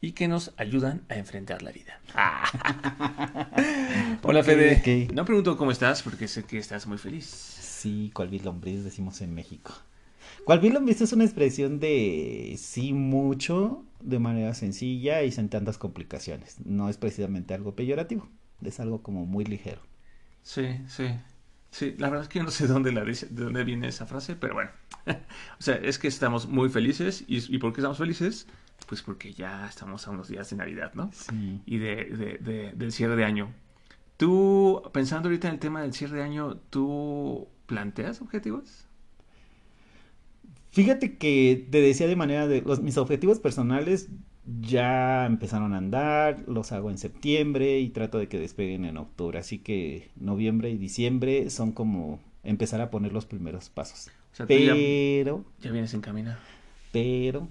y que nos ayudan a enfrentar la vida. Hola Fede. No pregunto cómo estás porque sé que estás muy feliz. Sí, cual lombriz decimos en México. Cual lombriz es una expresión de sí mucho de manera sencilla y sin tantas complicaciones. No es precisamente algo peyorativo, es algo como muy ligero. Sí, sí. Sí, la verdad es que no sé dónde la de dónde viene esa frase, pero bueno. o sea, es que estamos muy felices. ¿Y, ¿Y por qué estamos felices? Pues porque ya estamos a unos días de Navidad, ¿no? Sí. Y de, de, del cierre de año. Tú, pensando ahorita en el tema del cierre de año, ¿tú planteas objetivos? Fíjate que te decía de manera de los, mis objetivos personales ya empezaron a andar, los hago en septiembre y trato de que despeguen en octubre, así que noviembre y diciembre son como empezar a poner los primeros pasos. O sea, pero, ya, ya vienes en camino. pero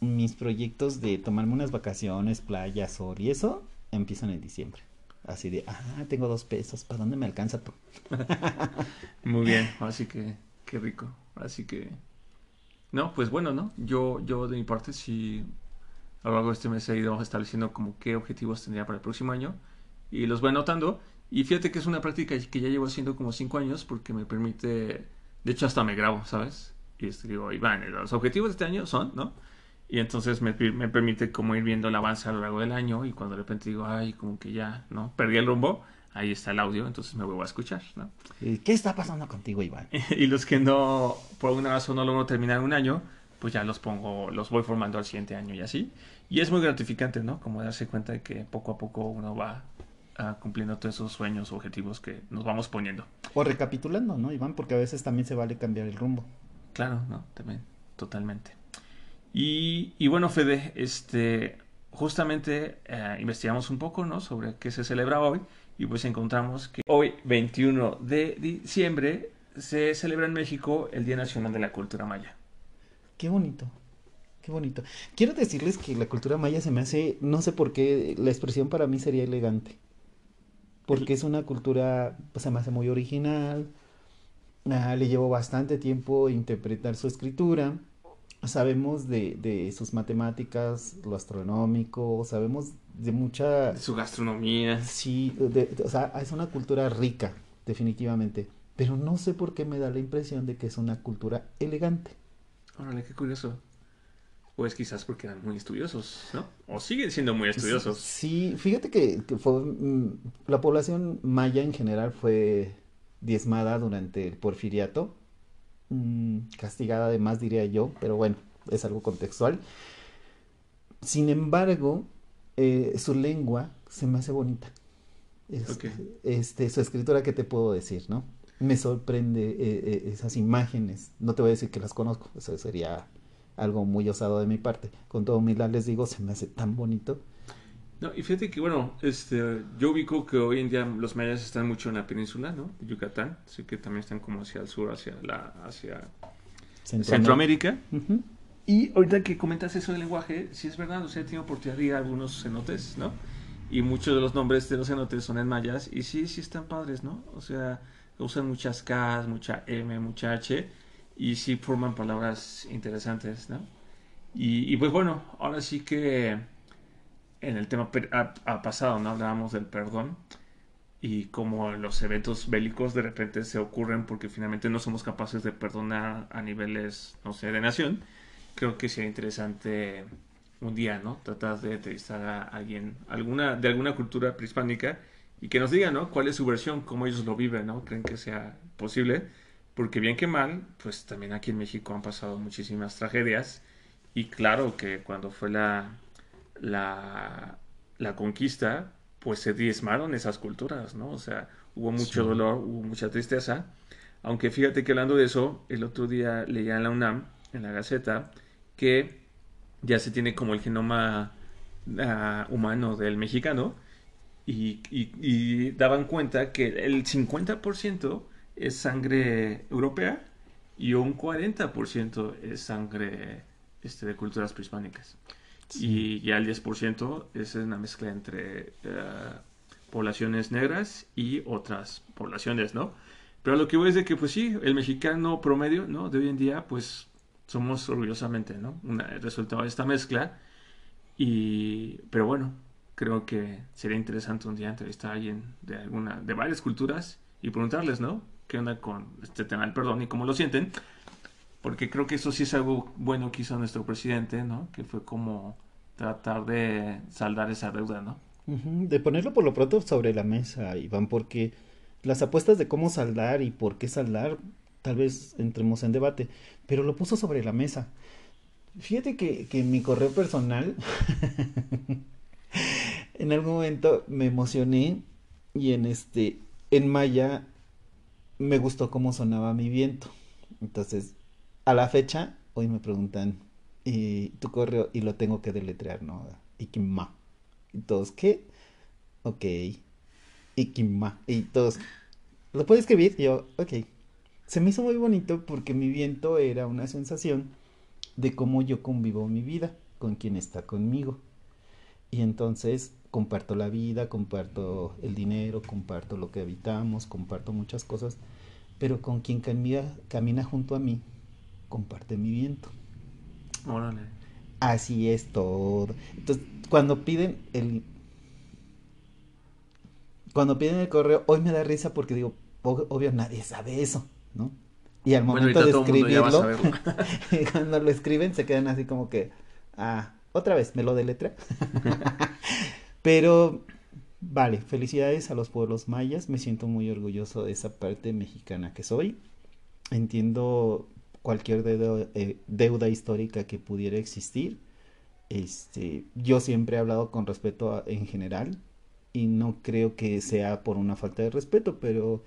mis proyectos de tomarme unas vacaciones, playa, sol y eso empiezan en diciembre. Así de, ah, tengo dos pesos, ¿para dónde me alcanza? Muy bien, así que qué rico. Así que no, pues bueno, ¿no? Yo yo de mi parte sí a lo largo de este mes he ido estableciendo como qué objetivos tendría para el próximo año y los voy anotando y fíjate que es una práctica que ya llevo haciendo como cinco años porque me permite, de hecho hasta me grabo, ¿sabes? Y este, digo, Iván, los objetivos de este año son, ¿no? Y entonces me, me, permite como ir viendo el avance a lo largo del año y cuando de repente digo, ay, como que ya, ¿no? Perdí el rumbo, ahí está el audio, entonces me vuelvo a escuchar, ¿no? ¿Qué está pasando contigo, Iván? y los que no, por alguna razón no logro terminar un año, pues ya los pongo, los voy formando al siguiente año y así. Y es muy gratificante, ¿no? Como darse cuenta de que poco a poco uno va uh, cumpliendo todos esos sueños objetivos que nos vamos poniendo. O recapitulando, ¿no, Iván? Porque a veces también se vale cambiar el rumbo. Claro, ¿no? También, totalmente. Y, bueno, Fede, este, justamente uh, investigamos un poco, ¿no? Sobre qué se celebra hoy y pues encontramos que hoy, 21 de diciembre, se celebra en México el Día Nacional de la Cultura Maya. Qué bonito. Qué bonito. Quiero decirles que la cultura maya se me hace, no sé por qué, la expresión para mí sería elegante. Porque es una cultura, pues se me hace muy original. Ah, le llevo bastante tiempo interpretar su escritura. Sabemos de, de sus matemáticas, lo astronómico, sabemos de mucha... Su gastronomía. Sí, de- de- o sea, es una cultura rica, definitivamente. Pero no sé por qué me da la impresión de que es una cultura elegante. Órale, qué curioso. O es quizás porque eran muy estudiosos, ¿no? O siguen siendo muy estudiosos. Sí, fíjate que, que fue mm, la población maya en general fue diezmada durante el porfiriato, mm, castigada además diría yo, pero bueno, es algo contextual. Sin embargo, eh, su lengua se me hace bonita. Es-. Este, su escritura, ¿qué te puedo decir, no? Me sorprende eh, eh, esas imágenes. No te voy a decir que las conozco, eso sería algo muy osado de mi parte. Con toda humildad les digo, se me hace tan bonito. No, y fíjate que, bueno, este, yo ubico que hoy en día los mayas están mucho en la península, ¿no? De Yucatán, así que también están como hacia el sur, hacia la, hacia Centroamérica. Y ahorita que comentas eso del lenguaje, sí es verdad, o sea, he tenido oportunidad de ir a algunos cenotes, ¿no? Y muchos de los nombres de los cenotes son en mayas, y sí, sí están padres, ¿no? O sea, usan muchas Ks, mucha M, mucha H, y sí forman palabras interesantes, ¿no? Y, y pues bueno, ahora sí que en el tema a- a pasado, ¿no? Hablábamos del perdón y cómo los eventos bélicos de repente se ocurren porque finalmente no somos capaces de perdonar a niveles, no sé, de nación. Creo que sería interesante un día, ¿no? Tratar de entrevistar a alguien, alguna, de alguna cultura prehispánica y que nos diga, ¿no? ¿Cuál es su versión? ¿Cómo ellos lo viven, ¿no? ¿Creen que sea posible? Porque bien que mal, pues también aquí en México han pasado muchísimas tragedias y claro que cuando fue la, la, la conquista, pues se diezmaron esas culturas, ¿no? O sea, hubo mucho Sí. dolor, hubo mucha tristeza. Aunque fíjate que hablando de eso, el otro día leía en la UNAM, en la Gaceta, que ya se tiene como el genoma ah, humano del mexicano y, y- y daban cuenta que el 50% es sangre europea y un 40% es sangre este, de culturas prehispánicas. Y ya el 10% es una mezcla entre eh, poblaciones negras y otras poblaciones, ¿no? Pero lo que voy es de que, pues sí, el mexicano promedio, ¿no? De hoy en día, pues somos orgullosamente, ¿no? Una- el resultado de esta mezcla. Y, pero bueno, creo que sería interesante un día entrevistar a alguien de alguna, de varias culturas y preguntarles, ¿no? ¿Qué onda con este tema del perdón y cómo lo sienten? Porque creo que eso sí es algo bueno que hizo nuestro presidente, ¿no? Que fue como tratar de saldar esa deuda, ¿no? De ponerlo por lo pronto sobre la mesa, Iván, porque las apuestas de cómo saldar y por qué saldar, tal vez entremos en debate, pero lo puso sobre la mesa. Fíjate que, que en mi correo personal, en algún momento me emocioné y en este, en maya me gustó cómo sonaba mi viento. Entonces, a la fecha, hoy me preguntan, ¿y tu correo? Y lo tengo que deletrear, ¿no? Ikima. Y todos, ¿qué? Ok. Ikima. Y todos, ¿lo puedo escribir? Yo, ok. Se me hizo muy bonito porque mi viento era una sensación de cómo yo convivo mi vida con quien está conmigo. Y entonces comparto la vida, comparto el dinero, comparto lo que habitamos, comparto muchas cosas, pero con quien camina, camina junto a mí, comparte mi viento. Órale. Así es todo. Entonces, cuando piden el cuando piden el correo, hoy me da risa porque digo, "O- obvio nadie sabe eso, ¿no? Y al momento de escribirlo, cuando lo escriben se quedan así como que, ah, otra vez, me lo deletra. Pero vale, felicidades a los pueblos mayas, me siento muy orgulloso de esa parte mexicana que soy. Entiendo cualquier deuda, eh, deuda histórica que pudiera existir. Este, yo siempre he hablado con respeto a- en general y no creo que sea por una falta de respeto, pero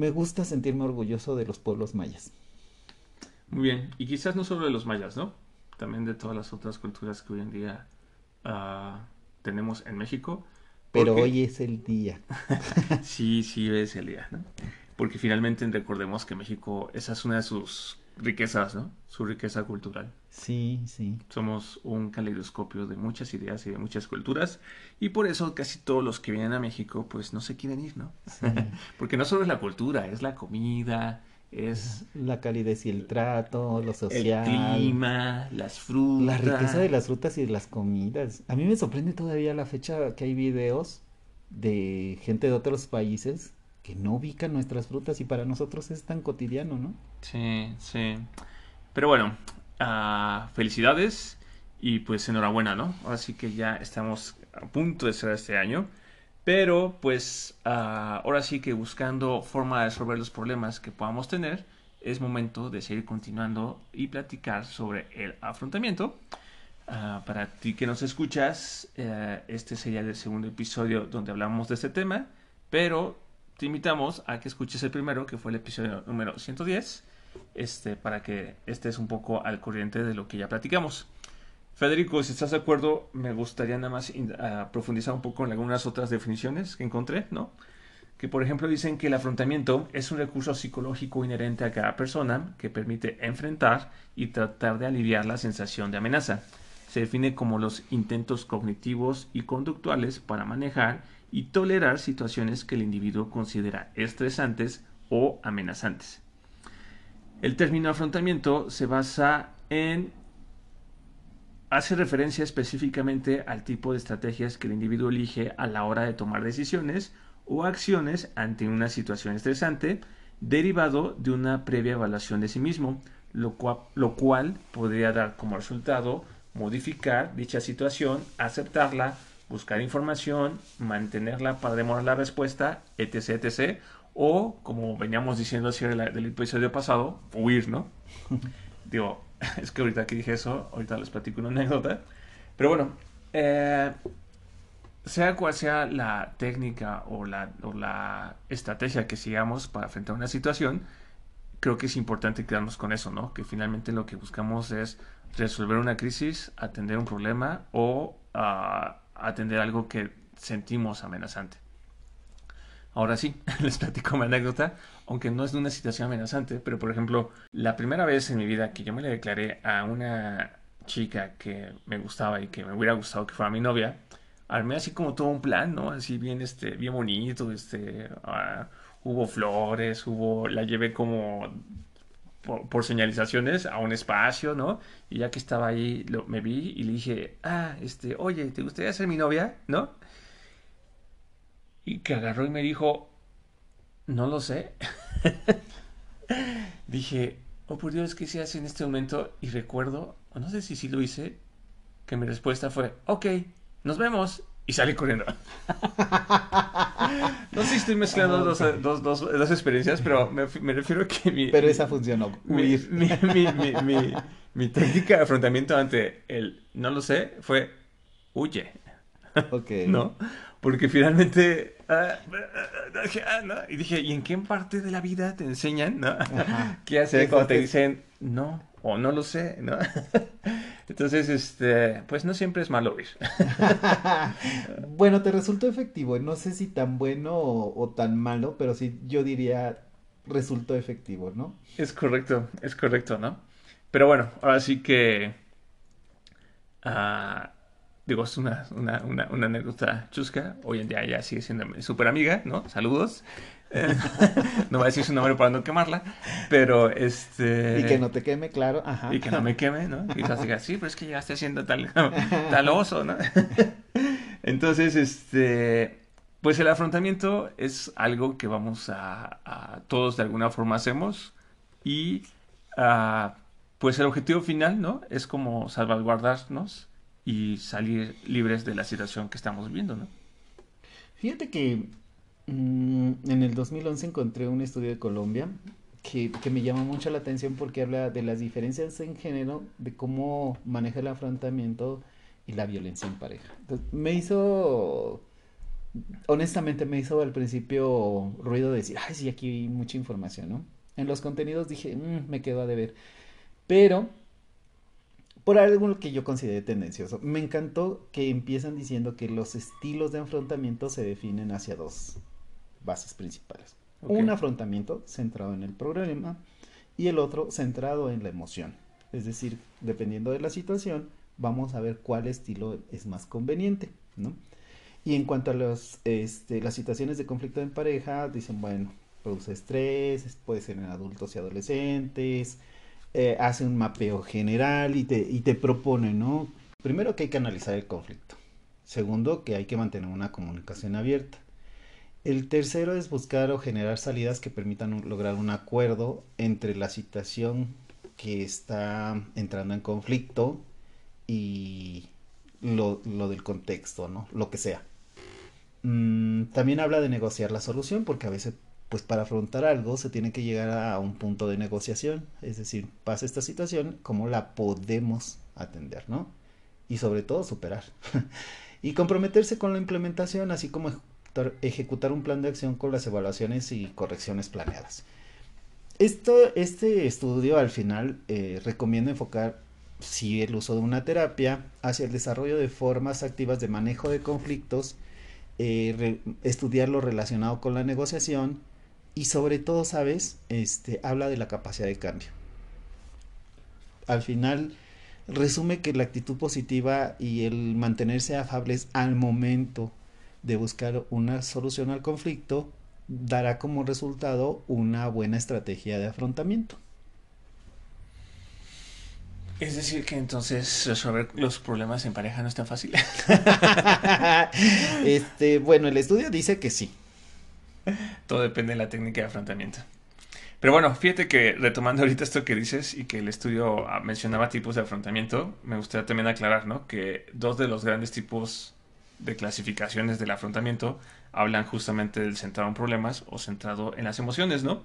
me gusta sentirme orgulloso de los pueblos mayas. Muy bien. Y quizás no solo de los mayas, ¿no? También de todas las otras culturas que hoy en día ah, tenemos en México. Pero hoy es el día. Sí, sí, es el día, ¿no? Porque finalmente recordemos que México, esa es una de sus riquezas, ¿no? Su riqueza cultural. Sí, sí. Somos un caleidoscopio de muchas ideas y de muchas culturas y por eso casi todos los que vienen a México pues no se quieren ir, ¿no? sí. Porque no solo es la cultura, es la comida, es La calidez y el trato, lo el social. clima, las frutas. La riqueza de las frutas y de las comidas. A mí me sorprende todavía la fecha que hay videos de gente de otros países que no ubican nuestras frutas y para nosotros es tan cotidiano, ¿no? Sí, sí. Pero bueno, ah, felicidades y pues enhorabuena, ¿no? Así que ya estamos a punto de cerrar este año. Pero pues ah, ahora sí que buscando forma de resolver los problemas que podamos tener, es momento de seguir continuando y platicar sobre el afrontamiento. Ah, para ti que nos escuchas, eh, este sería el segundo episodio donde hablamos de este tema, pero te invitamos a que escuches el primero, que fue el episodio número 110, este, para que estés un poco al corriente de lo que ya platicamos. Federico, si estás de acuerdo, me gustaría nada más ah, profundizar un poco en algunas otras definiciones que encontré, ¿no? Que por ejemplo dicen que el afrontamiento es un recurso psicológico inherente a cada persona que permite enfrentar y tratar de aliviar la sensación de amenaza. Se define como los intentos cognitivos y conductuales para manejar y tolerar situaciones que el individuo considera estresantes o amenazantes. El término afrontamiento se basa en hace referencia específicamente al tipo de estrategias que el individuo elige a la hora de tomar decisiones o acciones ante una situación estresante derivado de una previa evaluación de sí mismo, lo cual, lo cual podría dar como resultado modificar dicha situación, aceptarla, buscar información, mantenerla para demorar la respuesta, etc, etc, o como veníamos diciendo así del del episodio pasado, huir, ¿no? Digo, es que ahorita que dije eso, ahorita les platico una anécdota. Pero bueno, eh, sea cual sea la técnica o la, o la estrategia que sigamos para enfrentar una situación, creo que es importante quedarnos con eso, ¿no? Que finalmente lo que buscamos es resolver una crisis, atender un problema o ah, atender algo que sentimos amenazante. Ahora sí, les platico mi anécdota, aunque no es de una situación amenazante, pero por ejemplo, la primera vez en mi vida que yo me le declaré a una chica que me gustaba y que me hubiera gustado que fuera mi novia, armé así como todo un plan, ¿no? Así bien, este, bien bonito, este, ah, hubo flores, hubo, la llevé como por, señalizaciones a un espacio, ¿no? Y ya que estaba ahí, me vi y le dije, ah, este, oye, ¿te gustaría ser mi novia? ¿No? Y que agarró y me dijo, no lo sé. dije, oh por Dios, ¿qué se hace en este momento? Y recuerdo, o no sé si sí lo hice, que mi respuesta fue, ok, nos vemos. Y salí corriendo. no sé si estoy mezclando dos, dos, dos, experiencias, pero me, me, refiero a que mi... Pero esa funcionó. Mi, mi, mi, mi, técnica de afrontamiento ante el no lo sé fue huye. Ok. ¿No? Porque finalmente... Ah, ah, y dije, ¿y en qué parte de la vida te enseñan? ¿no? ¿Qué hacer cuando te dicen no? O no lo sé, ¿no? Entonces, este, pues no siempre es malo oír. bueno, te resultó efectivo. No sé si tan bueno o, tan malo, pero sí yo diría resultó efectivo, ¿no? Es correcto, es correcto, ¿no? Pero bueno, ahora sí que... Uh, digo, es una, una, una, una, anécdota chusca. Hoy en día ya sigue siendo mi súper amiga, ¿no? Saludos. no voy a decir su nombre para no quemarla, pero este... Y que no te queme, claro. Ajá. Y que no me queme, ¿no? Y quizás diga, sí, pero es que llegaste haciendo tal, tal oso, ¿no? Entonces, este... Pues el afrontamiento es algo que vamos a, a todos de alguna forma hacemos y uh, pues el objetivo final, ¿no? Es como salvaguardarnos y salir libres de la situación que estamos viviendo, ¿no? Fíjate que Mm, en el 2011 encontré un estudio de Colombia que, me llama mucho la atención porque habla de las diferencias en género, de cómo maneja el afrontamiento y la violencia en pareja. me hizo, honestamente me hizo al principio ruido decir, ay, sí, aquí hay mucha información, ¿no? En los contenidos dije, mm, me quedo a deber. Pero, por algo que yo consideré tendencioso, me encantó que empiezan diciendo que los estilos de afrontamiento se definen hacia dos bases principales. Un afrontamiento centrado en el problema y el otro centrado en la emoción. Es decir, dependiendo de la situación, vamos a ver cuál estilo es más conveniente, ¿no? Y en cuanto a los, este, las situaciones de conflicto en pareja, dicen, bueno, produce estrés, puede ser en adultos y adolescentes, eh, hace un mapeo general y te, y te propone, ¿no? Primero que hay que analizar el conflicto. Segundo, que hay que mantener una comunicación abierta. El tercero es buscar o generar salidas que permitan lograr un acuerdo entre la situación que está entrando en conflicto y lo, del contexto, ¿no? Lo que sea. Mm, también habla de negociar la solución porque a veces, pues para afrontar algo se tiene que llegar a un punto de negociación. Es decir, pasa esta situación, ¿cómo la podemos atender, ¿no? Y sobre todo superar. y comprometerse con la implementación, así como ejecutar, un plan de acción con las evaluaciones y correcciones planeadas. Esto, este estudio al final eh, recomienda enfocar sí el uso de una terapia hacia el desarrollo de formas activas de manejo de conflictos, eh, estudiar lo relacionado con la negociación y sobre todo, sabes, este, habla de la capacidad de cambio. Al final resume que la actitud positiva y el mantenerse afables al momento de buscar una solución al conflicto dará como resultado una buena estrategia de afrontamiento. Es decir, que entonces resolver los problemas en pareja no es tan fácil. este, bueno, el estudio dice que sí. Todo depende de la técnica de afrontamiento. Pero bueno, fíjate que retomando ahorita esto que dices y que el estudio ah, mencionaba tipos de afrontamiento, me gustaría también aclarar, ¿no? Que dos de los grandes tipos de clasificaciones del afrontamiento hablan justamente del centrado en problemas o centrado en las emociones, ¿no?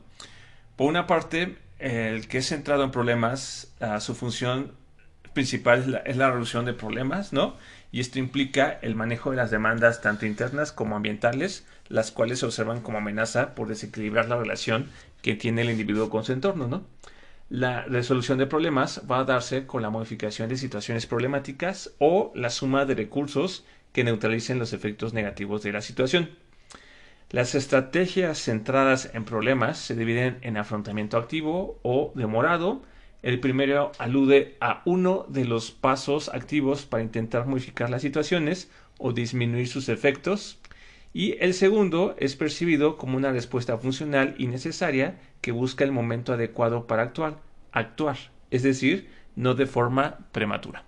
Por una parte, el que es centrado en problemas, ah, su función principal es la, es la, resolución de problemas, ¿no? Y esto implica el manejo de las demandas tanto internas como ambientales, las cuales se observan como amenaza por desequilibrar la relación que tiene el individuo con su entorno, ¿no? La resolución de problemas va a darse con la modificación de situaciones problemáticas o la suma de recursos que neutralicen los efectos negativos de la situación. Las estrategias centradas en problemas se dividen en afrontamiento activo o demorado. El primero alude a uno de los pasos activos para intentar modificar las situaciones o disminuir sus efectos. Y el segundo es percibido como una respuesta funcional y necesaria que busca el momento adecuado para actuar, actuar, es decir, no de forma prematura.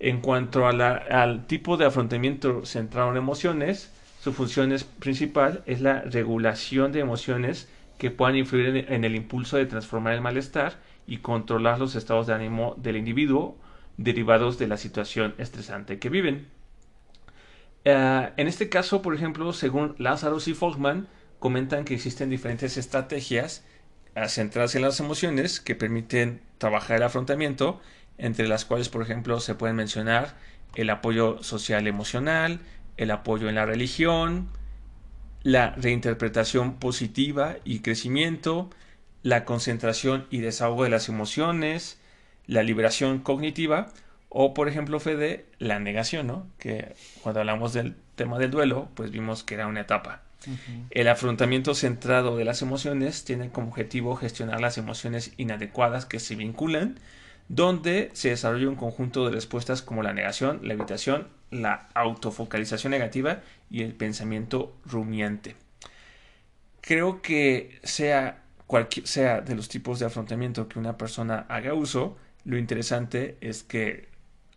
En cuanto al tipo de afrontamiento centrado en emociones, su función principal es la regulación de emociones que puedan influir en, el impulso de transformar el malestar y controlar los estados de ánimo del individuo derivados de la situación estresante que viven. Eh, en este caso, por ejemplo, según Lazarus y Folkman, comentan que existen diferentes estrategias centradas en las emociones que permiten trabajar el afrontamiento, entre las cuales, por ejemplo, se pueden mencionar el apoyo social emocional, el apoyo en la religión, la reinterpretación positiva y crecimiento, la concentración y desahogo de las emociones, la liberación cognitiva o, por ejemplo, Fede, la negación, ¿no? Que cuando hablamos del tema del duelo, pues vimos que era una etapa. El afrontamiento centrado de las emociones tiene como objetivo gestionar las emociones inadecuadas que se vinculan, donde se desarrolla un conjunto de respuestas como la negación, la evitación, la autofocalización negativa y el pensamiento rumiante. Creo que sea, cualquier, sea de los tipos de afrontamiento que una persona haga uso, lo interesante es que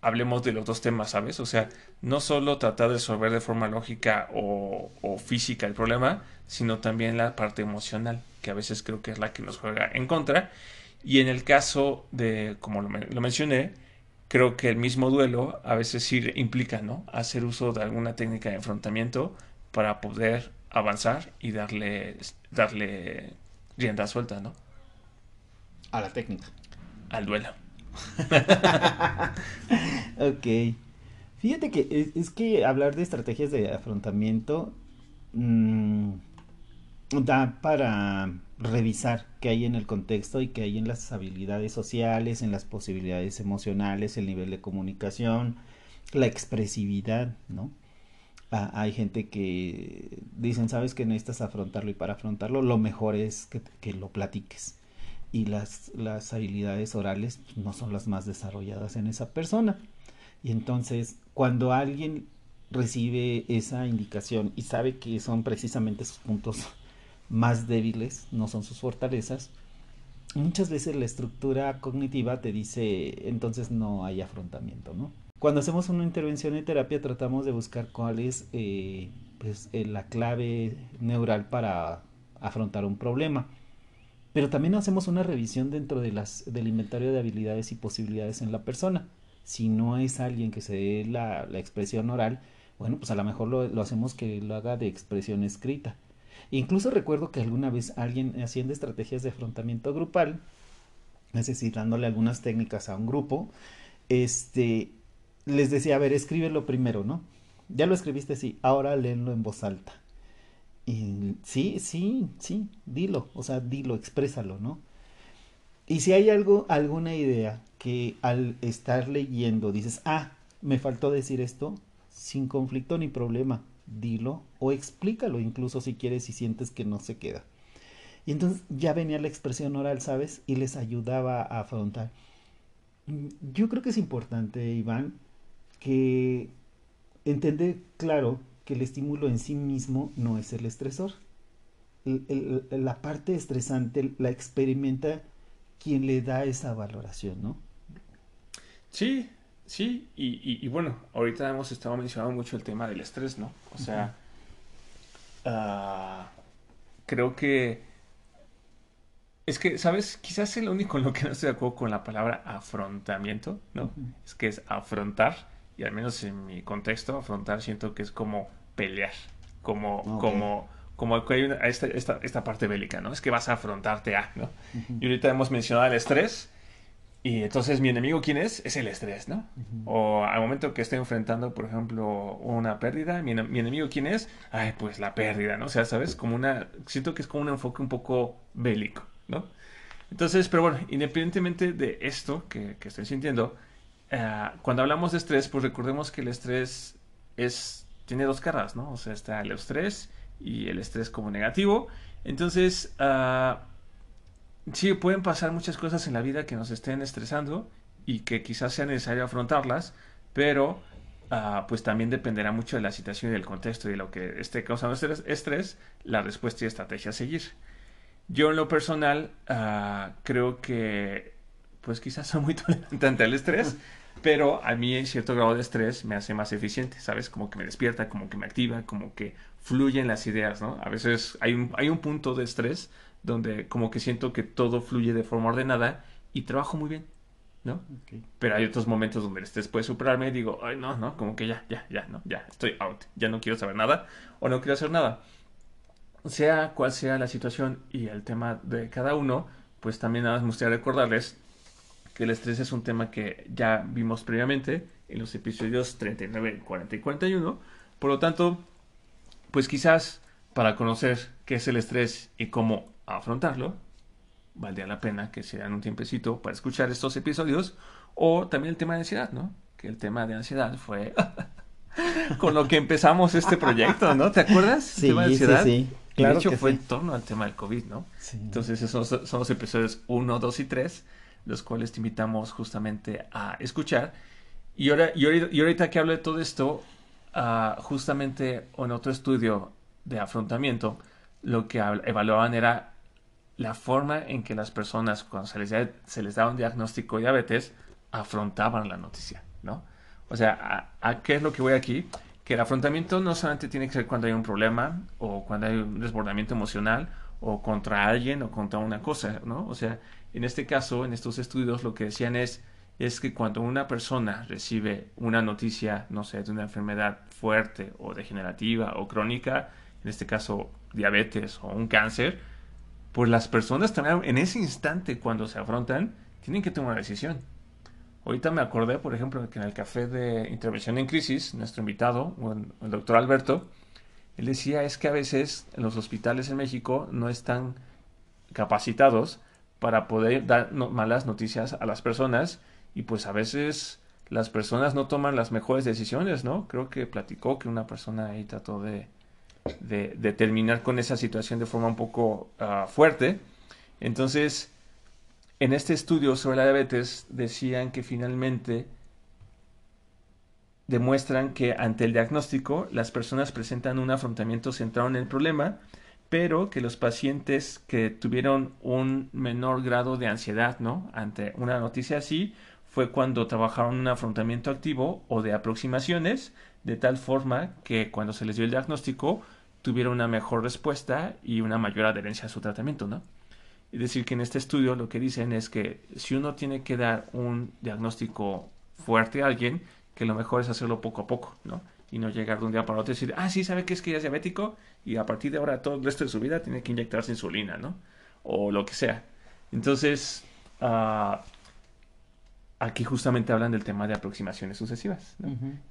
hablemos de los dos temas, ¿sabes? O sea, no solo tratar de resolver de forma lógica o, física el problema, sino también la parte emocional, que a veces creo que es la que nos juega en contra. Y en el caso de, como lo, mencioné, creo que el mismo duelo a veces sí implica, ¿no? Hacer uso de alguna técnica de enfrentamiento para poder avanzar y darle, darle rienda suelta, ¿no? A la técnica. Al duelo. ok. Fíjate que es, que hablar de estrategias de afrontamiento mm, da para revisar qué hay en el contexto y qué hay en las habilidades sociales, en las posibilidades emocionales, el nivel de comunicación, la expresividad, ¿no? hay gente que dicen, sabes que necesitas afrontarlo y para afrontarlo lo mejor es que, que lo platiques y las, las habilidades orales pues, no son las más desarrolladas en esa persona. Y entonces, cuando alguien recibe esa indicación y sabe que son precisamente sus puntos más débiles, no son sus fortalezas, muchas veces la estructura cognitiva te dice, entonces no hay afrontamiento, ¿no? Cuando hacemos una intervención en terapia tratamos de buscar cuál es eh, pues, eh, la clave neural para afrontar un problema. Pero también hacemos una revisión dentro de las, del inventario de habilidades y posibilidades en la persona. Si no es alguien que se dé la, expresión oral, bueno, pues a lo mejor lo, hacemos que lo haga de expresión escrita. Incluso recuerdo que alguna vez alguien haciendo estrategias de afrontamiento grupal, es decir, dándole algunas técnicas a un grupo, este, les decía, a ver, escríbelo primero, ¿no? Ya lo escribiste, sí, ahora léelo en voz alta. Y sí, sí, sí, dilo, o sea, dilo, exprésalo, ¿no? Y si hay algo, alguna idea que al estar leyendo dices, ah, me faltó decir esto, sin conflicto ni problema, dilo o explícalo incluso si quieres y sientes que no se queda. Y entonces ya venía la expresión oral, ¿sabes? Y les ayudaba a afrontar. Yo creo que es importante, Iván, que entender claro que el estímulo en sí mismo no es el estresor. la parte estresante la experimenta quien le da esa valoración, ¿no? Sí, sí, y, bueno, ahorita hemos estado mencionando mucho el tema del estrés, ¿no? O sea, ah, creo que es que, ¿sabes? Quizás es lo único en lo que no estoy de acuerdo con la palabra afrontamiento, ¿no? Es que es afrontar y al menos en mi contexto, afrontar siento que es como pelear, como, como, como que hay una, esta, esta, esta, parte bélica, ¿no? Es que vas a afrontarte a, ¿no? Y ahorita hemos mencionado el estrés Y entonces, ¿mi enemigo quién es? Es el estrés, ¿no? O al momento que estoy enfrentando, por ejemplo, una pérdida, ¿mi, mi, enemigo quién es? Ay, pues la pérdida, ¿no? O sea, ¿sabes? Como una... Siento que es como un enfoque un poco bélico, ¿no? Entonces, pero bueno, independientemente de esto que, que estoy sintiendo, uh, cuando hablamos de estrés, pues recordemos que el estrés es... Tiene dos caras, ¿no? O sea, está el estrés y el estrés como negativo. Entonces, uh, sí, pueden pasar muchas cosas en la vida que nos estén estresando y que quizás sea necesario afrontarlas, pero uh, pues también dependerá mucho de la situación y del contexto y de lo que esté causando estrés, estrés la respuesta y estrategia a seguir. Yo en lo personal uh, creo que pues quizás soy muy tolerante al estrés, pero a mí en cierto grado de estrés me hace más eficiente, ¿sabes? Como que me despierta, como que me activa, como que fluyen las ideas, ¿no? A veces hay un, hay un punto de estrés donde como que siento que todo fluye de forma ordenada y trabajo muy bien, ¿no? Pero hay otros momentos donde el estrés puede superarme y digo, ay, no, no, como que ya, ya, ya, no, ya, estoy out, ya no quiero saber nada o no quiero hacer nada. Sea cual sea la situación y el tema de cada uno, pues también nada más me gustaría recordarles que el estrés es un tema que ya vimos previamente en los episodios 39, 40 y 41. Por lo tanto, pues quizás para conocer qué es el estrés y cómo afrontarlo, valdría la pena que se dan un tiempecito para escuchar estos episodios. O también el tema de ansiedad, ¿no? Que el tema de ansiedad fue con lo que empezamos este proyecto, ¿no? ¿Te acuerdas? Sí, sí, sí. Claro de hecho, fue en torno al tema del COVID, ¿no? Sí. Entonces, esos son los episodios 1, 2 y 3, los cuales te invitamos justamente a escuchar. Y, ahora, y, ahorita, y ahorita que hablo de todo esto, uh, justamente en otro estudio de afrontamiento, lo que evaluaban era la forma en que las personas, cuando se les, se les daba un diagnóstico de diabetes, afrontaban la noticia, ¿no? O sea, ¿a, qué es lo que voy aquí? Que el afrontamiento no solamente tiene que ser cuando hay un problema o cuando hay un desbordamiento emocional o contra alguien o contra una cosa, ¿no? O sea, en este caso, en estos estudios, lo que decían es, es que cuando una persona recibe una noticia, no sé, de una enfermedad fuerte o degenerativa o crónica, en este caso diabetes o un cáncer, pues las personas también en ese instante cuando se afrontan tienen que tomar una decisión. Ahorita me acordé, por ejemplo, que en el café de intervención en crisis, nuestro invitado, el doctor Alberto, él decía es que a veces los hospitales en México no están capacitados para poder dar malas noticias a las personas y pues a veces las personas no toman las mejores decisiones, ¿no? Creo que platicó que una persona ahí trató de, de, terminar con esa situación de forma un poco uh, fuerte. Entonces, en este estudio sobre la diabetes decían que finalmente demuestran que ante el diagnóstico las personas presentan un afrontamiento centrado en el problema, pero que los pacientes que tuvieron un menor grado de ansiedad, ¿no? Ante una noticia así, fue cuando trabajaron un afrontamiento activo o de aproximaciones, de tal forma que cuando se les dio el diagnóstico tuvieron una mejor respuesta y una mayor adherencia a su tratamiento, ¿no? Es decir, que en este estudio lo que dicen es que si uno tiene que dar un diagnóstico fuerte a alguien, que lo mejor es hacerlo poco a poco, ¿no? Y no llegar de un día para otro y decir, ah, sí, sabe que es que ya es diabético y a partir de ahora todo el resto de su vida tiene que inyectarse insulina, ¿no? O lo que sea. Entonces, uh, aquí justamente hablan del tema de aproximaciones sucesivas.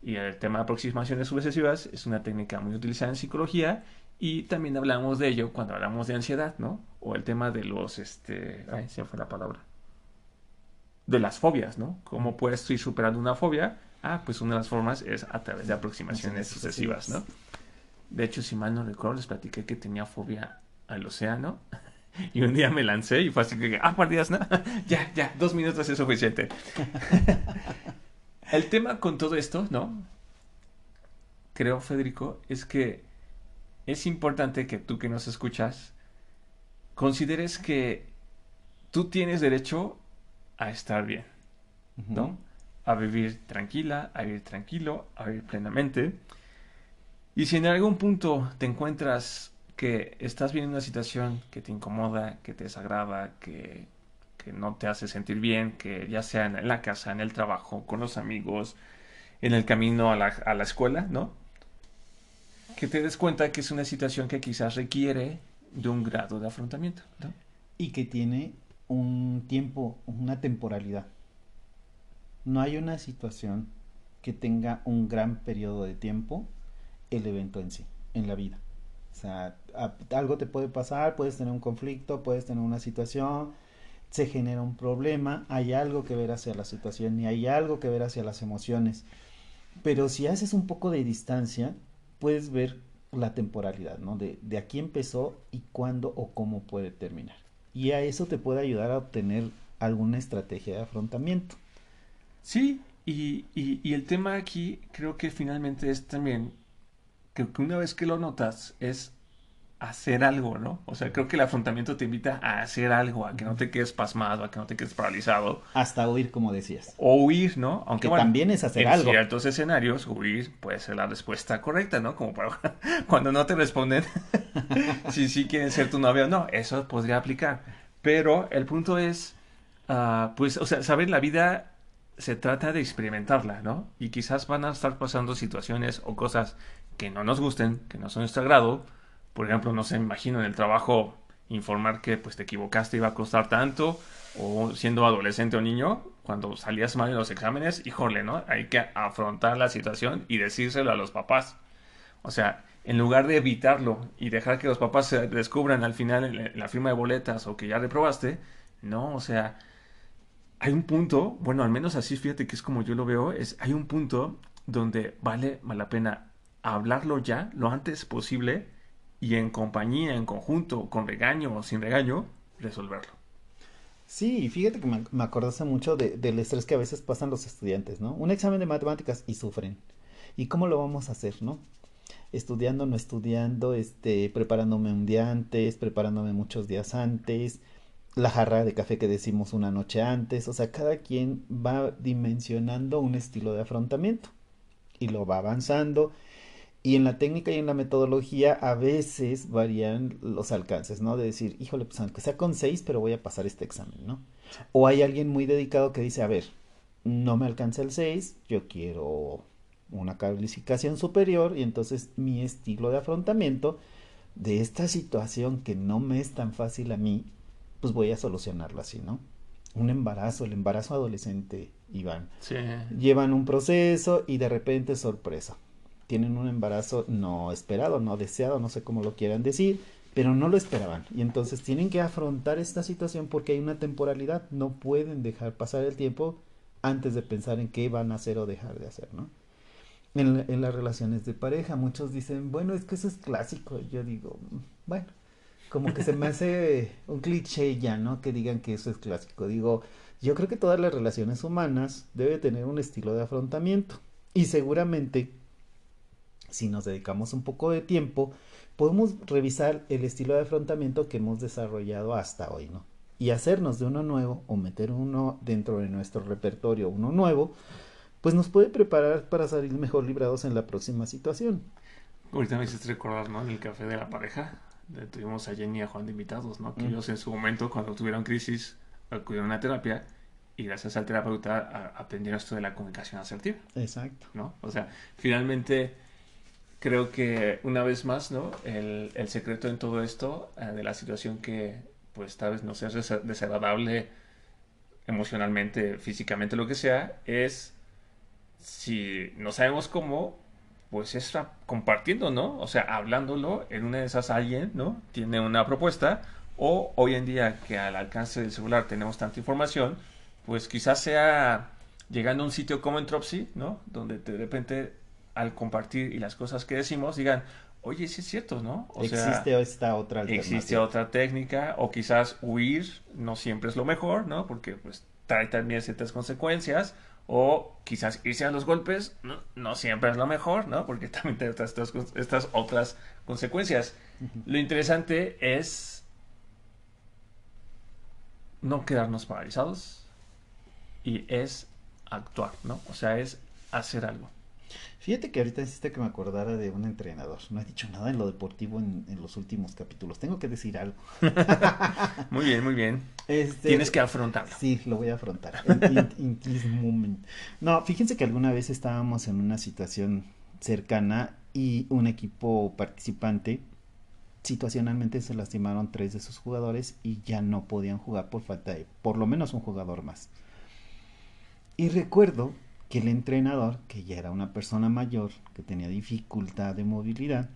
Y el tema de aproximaciones sucesivas es una técnica muy utilizada en psicología y también hablamos de ello cuando hablamos de ansiedad, ¿no? O el tema de los, este, ay, se fue la palabra. De las fobias, ¿no? ¿Cómo puedes ir superando una fobia? Ah, pues una de las formas es a través de aproximaciones sucesivas, ¿no? De hecho, si mal no recuerdo, les platiqué que tenía fobia al océano. Y un día me lancé y fue así que, ah, guardias, ¿no? ya, ya, dos minutos es suficiente. El tema con todo esto, ¿no? Creo, Federico, es que es importante que tú que nos escuchas consideres que tú tienes derecho a estar bien, ¿no? A vivir tranquila, a vivir tranquilo, a vivir plenamente. Y si en algún punto te encuentras que estás viendo una situación que te incomoda, que te desagrada, que, que no te hace sentir bien, que ya sea en la casa, en el trabajo, con los amigos, en el camino a la, a la escuela, ¿no? Que te des cuenta que es una situación que quizás requiere de un grado de afrontamiento. Y que tiene un tiempo, una temporalidad. No hay una situación que tenga un gran periodo de tiempo el evento en sí, en la vida. O sea, algo te puede pasar, puedes tener un conflicto, puedes tener una situación, se genera un problema, hay algo que ver hacia la situación y hay algo que ver hacia las emociones. Pero si haces un poco de distancia, puedes ver la temporalidad, ¿no? De, de aquí empezó y cuándo o cómo puede terminar. Y a eso te puede ayudar a obtener alguna estrategia de afrontamiento. Sí, y, y, y el tema aquí creo que finalmente es también que una vez que lo notas es hacer algo, ¿no? O sea, creo que el afrontamiento te invita a hacer algo, a que no te quedes pasmado, a que no te quedes paralizado. Hasta huir, como decías. O huir, ¿no? Aunque también es hacer algo. En ciertos escenarios, huir puede ser la respuesta correcta, ¿no? Como para cuando no te responden si sí quieren ser tu novio. No, eso podría aplicar. Pero el punto es, uh, pues, o sea, saber la vida se trata de experimentarla, ¿no? Y quizás van a estar pasando situaciones o cosas que no nos gusten, que no son de nuestro agrado, por ejemplo, no sé, me imagino en el trabajo informar que pues te equivocaste iba a costar tanto, o siendo adolescente o niño, cuando salías mal en los exámenes, híjole, ¿no? Hay que afrontar la situación y decírselo a los papás. O sea, en lugar de evitarlo y dejar que los papás se descubran al final en la firma de boletas o que ya reprobaste, no, o sea, hay un punto, bueno, al menos así fíjate que es como yo lo veo, es hay un punto donde vale la pena hablarlo ya lo antes posible y en compañía, en conjunto, con regaño o sin regaño, resolverlo. Sí, fíjate que me, me acordaste mucho de, del estrés que a veces pasan los estudiantes, ¿no? Un examen de matemáticas y sufren. ¿Y cómo lo vamos a hacer, no? Estudiando, no estudiando, este, preparándome un día antes, preparándome muchos días antes, la jarra de café que decimos una noche antes, o sea, cada quien va dimensionando un estilo de afrontamiento y lo va avanzando y en la técnica y en la metodología a veces varían los alcances, ¿no? De decir, híjole, pues aunque sea con seis, pero voy a pasar este examen, ¿no? O hay alguien muy dedicado que dice, a ver, no me alcanza el 6, yo quiero una calificación superior y entonces mi estilo de afrontamiento de esta situación que no me es tan fácil a mí, pues voy a solucionarlo así, ¿no? Un embarazo, el embarazo adolescente, Iván. Sí. Llevan un proceso y de repente sorpresa tienen un embarazo no esperado, no deseado, no sé cómo lo quieran decir, pero no lo esperaban. Y entonces tienen que afrontar esta situación porque hay una temporalidad, no pueden dejar pasar el tiempo antes de pensar en qué van a hacer o dejar de hacer, ¿no? En, las relaciones de pareja, muchos dicen, bueno, es que eso es clásico. Yo digo, bueno, como que se me hace un cliché ya, ¿no? Que digan que eso es clásico. Digo, yo creo que todas las relaciones humanas debe tener un estilo de afrontamiento. Y seguramente si nos dedicamos un poco de tiempo, podemos revisar el estilo de afrontamiento que hemos desarrollado hasta hoy, ¿no? Y hacernos de uno nuevo o meter uno dentro de nuestro repertorio, uno nuevo, pues nos puede preparar para salir mejor librados en la próxima situación. Ahorita me hiciste recordar, ¿no? En el café de la pareja, tuvimos a Jenny y a Juan de invitados, ¿no? Que ellos en su momento, cuando tuvieron crisis, acudieron a terapia y gracias al terapeuta aprendieron esto de la comunicación asertiva. Exacto. ¿No? O sea, finalmente creo que una vez más, ¿no? El, el secreto en todo esto, eh, de la situación que, pues tal vez no sea desagradable emocionalmente, físicamente, lo que sea, es si no sabemos cómo, pues es compartiendo, ¿no? O sea, hablándolo, en una de esas alguien, ¿no? Tiene una propuesta, o hoy en día que al alcance del celular tenemos tanta información, pues quizás sea llegando a un sitio como Entropsy, ¿no? Donde de repente al compartir y las cosas que decimos digan, oye, sí es cierto, ¿no? O existe esta otra Existe otra técnica o quizás huir no siempre es lo mejor, ¿no? Porque pues trae también ciertas consecuencias o quizás irse a los golpes no, no siempre es lo mejor, ¿no? Porque también trae estas, estas otras consecuencias. Lo interesante es no quedarnos paralizados y es actuar, ¿no? O sea, es hacer algo. Fíjate que ahorita hiciste que me acordara de un entrenador. No he dicho nada en lo deportivo en, los últimos capítulos. Tengo que decir algo. muy bien, muy bien. Este, Tienes que afrontarlo. Sí, lo voy a afrontar. In, this moment. No, fíjense que alguna vez estábamos en una situación cercana y un equipo participante situacionalmente se lastimaron tres de sus jugadores y ya no podían jugar por falta de por lo menos un jugador más. Y recuerdo que el entrenador, que ya era una persona mayor, que tenía dificultad de movilidad,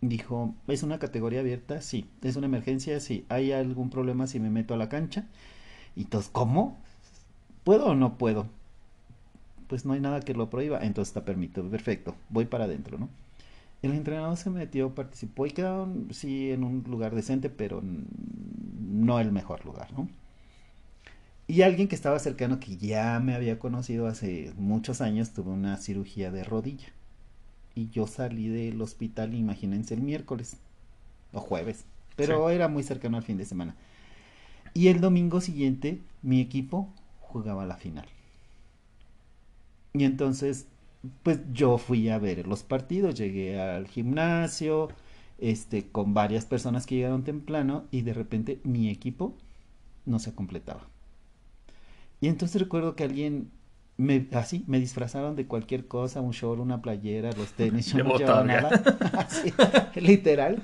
dijo, ¿es una categoría abierta? Sí. ¿Es una emergencia? Sí. ¿Hay algún problema si me meto a la cancha? Y todos, ¿cómo? ¿Puedo o no puedo? Pues no hay nada que lo prohíba, entonces está permitido. Perfecto, voy para adentro, ¿no? El entrenador se metió, participó y quedaron, sí, en un lugar decente, pero no el mejor lugar, ¿no? Y alguien que estaba cercano, que ya me había conocido hace muchos años, tuvo una cirugía de rodilla. Y yo salí del hospital, imagínense, el miércoles o jueves. Pero era muy cercano al fin de semana. Y el domingo siguiente, mi equipo jugaba la final. Y entonces, pues yo fui a ver los partidos, llegué al gimnasio, este, con varias personas que llegaron temprano, y de repente mi equipo no se completaba. Y entonces recuerdo que alguien me, así, me disfrazaron de cualquier cosa, un short, una playera, los tenis, yo no llevaba nada. así, literal.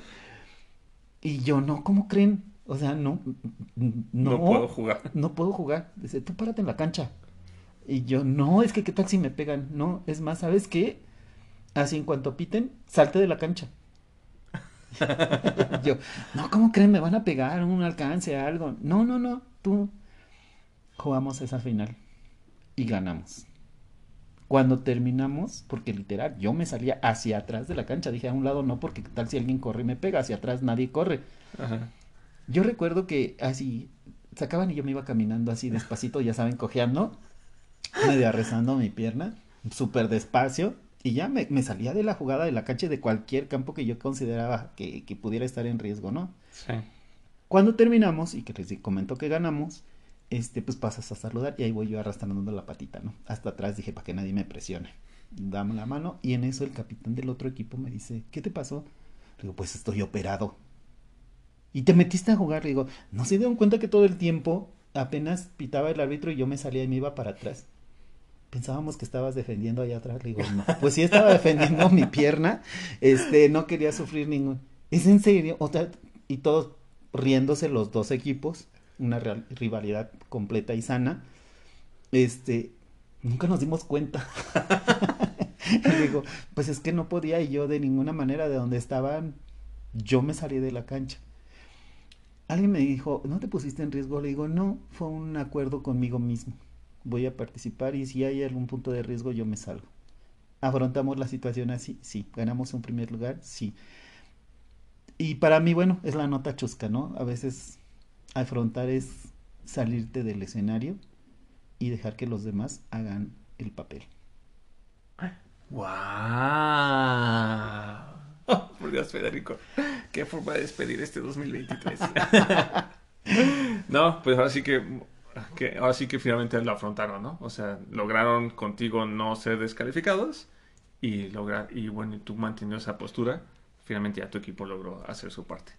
Y yo, no, ¿cómo creen? O sea, no, no, No puedo jugar. No puedo jugar. Dice, tú párate en la cancha. Y yo, no, es que qué tal si me pegan. No, es más, ¿sabes qué? Así en cuanto piten, salte de la cancha. yo, no, ¿cómo creen? Me van a pegar un alcance, algo. No, no, no, tú jugamos esa final y ganamos. Cuando terminamos, porque literal, yo me salía hacia atrás de la cancha, dije a un lado no, porque tal si alguien corre y me pega, hacia atrás nadie corre. Ajá. Yo recuerdo que así sacaban y yo me iba caminando así despacito, ya saben, cojeando, medio rezando mi pierna, súper despacio, y ya me, me, salía de la jugada de la cancha de cualquier campo que yo consideraba que, que pudiera estar en riesgo, ¿no? Sí. Cuando terminamos, y que les comento que ganamos, este, pues pasas a saludar y ahí voy yo arrastrando la patita, ¿no? Hasta atrás dije, para que nadie me presione. Dame la mano y en eso el capitán del otro equipo me dice, ¿qué te pasó? Le digo, pues estoy operado. Y te metiste a jugar, le digo, ¿no se dieron cuenta que todo el tiempo apenas pitaba el árbitro y yo me salía y me iba para atrás? Pensábamos que estabas defendiendo allá atrás, le digo, pues sí estaba defendiendo mi pierna, este, no quería sufrir ningún... ¿Es en serio? O y todos riéndose los dos equipos una real, rivalidad completa y sana, este, nunca nos dimos cuenta. y digo, pues es que no podía y yo de ninguna manera de donde estaban, yo me salí de la cancha. Alguien me dijo, ¿no te pusiste en riesgo? Le digo, no, fue un acuerdo conmigo mismo. Voy a participar y si hay algún punto de riesgo yo me salgo. ¿Afrontamos la situación así? Sí. ¿Ganamos un primer lugar? Sí. Y para mí, bueno, es la nota chusca, ¿no? A veces afrontar es salirte del escenario y dejar que los demás hagan el papel. ¡Wow! Oh, por Dios, Federico, qué forma de despedir este 2023. no, pues ahora sí que, que, ahora sí que finalmente lo afrontaron, ¿no? O sea, lograron contigo no ser descalificados y lograr y bueno, tú manteniendo esa postura, finalmente ya tu equipo logró hacer su parte.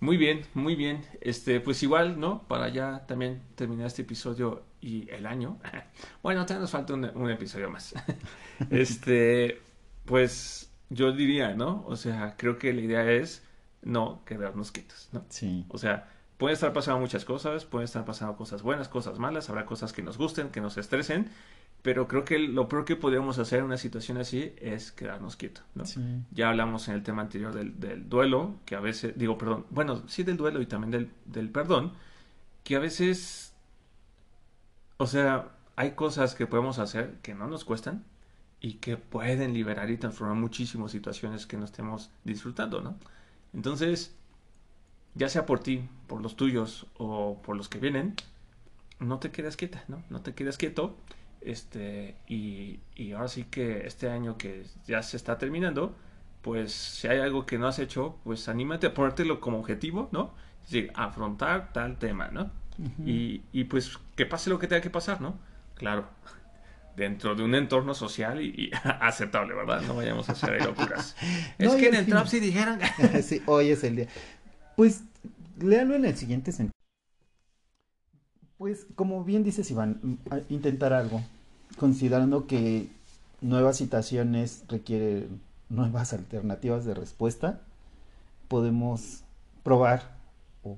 Muy bien, muy bien. Este, pues igual, ¿no? Para ya también terminar este episodio y el año. Bueno, todavía nos falta un, un episodio más. Este, pues yo diría, ¿no? O sea, creo que la idea es no quedarnos quietos, ¿no? Sí. O sea, pueden estar pasando muchas cosas, pueden estar pasando cosas buenas, cosas malas, habrá cosas que nos gusten, que nos estresen, pero creo que lo peor que podríamos hacer en una situación así es quedarnos quietos, ¿no? Sí. Ya hablamos en el tema anterior del, del, duelo, que a veces, digo, perdón, bueno, sí del duelo y también del, del perdón, que a veces, o sea, hay cosas que podemos hacer que no nos cuestan y que pueden liberar y transformar muchísimas situaciones que no estemos disfrutando, ¿no? Entonces, ya sea por ti, por los tuyos o por los que vienen, no te quedes quieta, ¿no? No te quedes quieto este, y, y, ahora sí que este año que ya se está terminando, pues si hay algo que no has hecho, pues anímate a ponértelo como objetivo, ¿no? Es decir, afrontar tal tema, ¿no? Uh -huh. y, y, pues que pase lo que tenga que pasar, ¿no? Claro, dentro de un entorno social y, y aceptable, ¿verdad? No vayamos a hacer locuras. no, es que en el trap si dijeran... sí, hoy es el día. Pues léalo en el siguiente sentido. Pues como bien dices Iván, intentar algo, considerando que nuevas situaciones requieren nuevas alternativas de respuesta, podemos probar o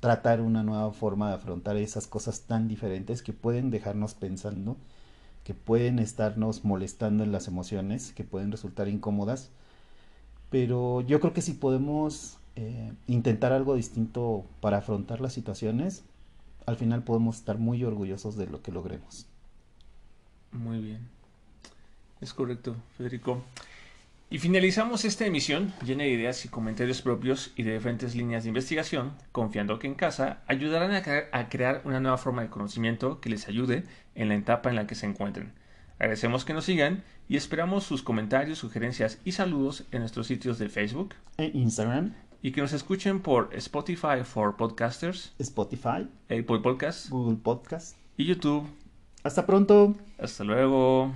tratar una nueva forma de afrontar esas cosas tan diferentes que pueden dejarnos pensando que pueden estarnos molestando en las emociones, que pueden resultar incómodas, pero yo creo que si podemos eh, intentar algo distinto para afrontar las situaciones, al final podemos estar muy orgullosos de lo que logremos. Muy bien. Es correcto, Federico. Y finalizamos esta emisión llena de ideas y comentarios propios y de diferentes líneas de investigación, confiando que en casa ayudarán a, a, crear una nueva forma de conocimiento que les ayude en la etapa en la que se encuentren. Agradecemos que nos sigan y esperamos sus comentarios, sugerencias y saludos en nuestros sitios de Facebook e Instagram y que nos escuchen por Spotify for Podcasters, Spotify, Apple Podcasts, Google Podcasts y YouTube. Hasta pronto. Hasta luego.